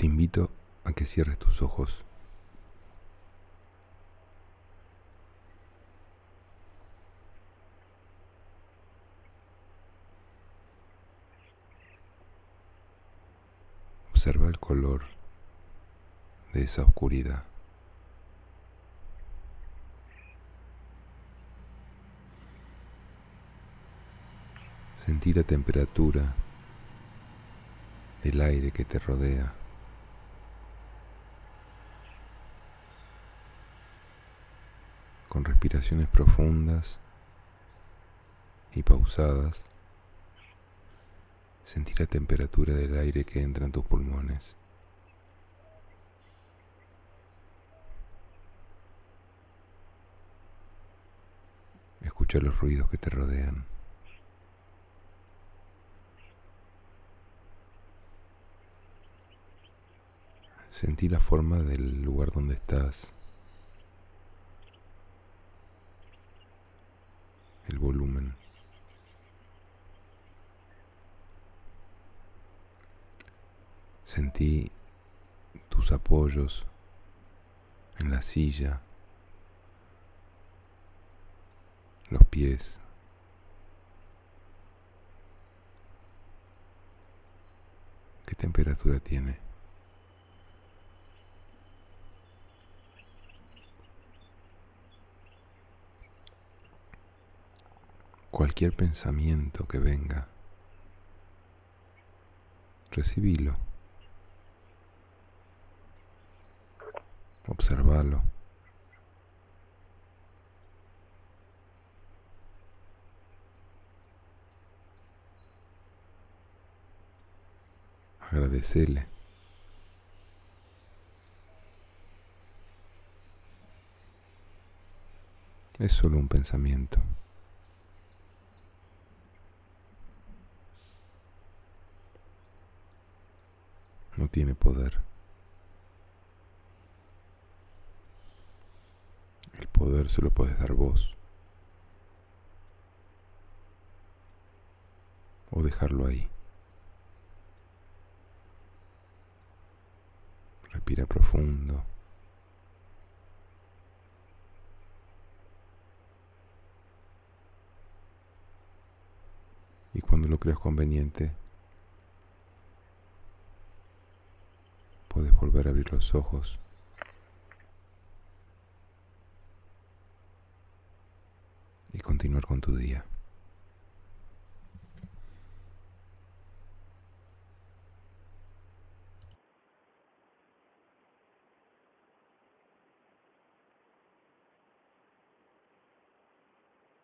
Te invito a que cierres tus ojos. Observa el color de esa oscuridad. Sentir la temperatura del aire que te rodea. Con respiraciones profundas y pausadas, sentir la temperatura del aire que entra en tus pulmones. Escucha los ruidos que te rodean. Sentí la forma del lugar donde estás. El volumen. Sentí tus apoyos en la silla, los pies. ¿Qué temperatura tiene? Cualquier pensamiento que venga, recibilo, observalo. Agradecele. Es solo un pensamiento. No tiene poder. El poder se lo puedes dar vos. O dejarlo ahí. Respira profundo. Y cuando lo creas conveniente, puedes volver a abrir los ojos. Y continuar con tu día.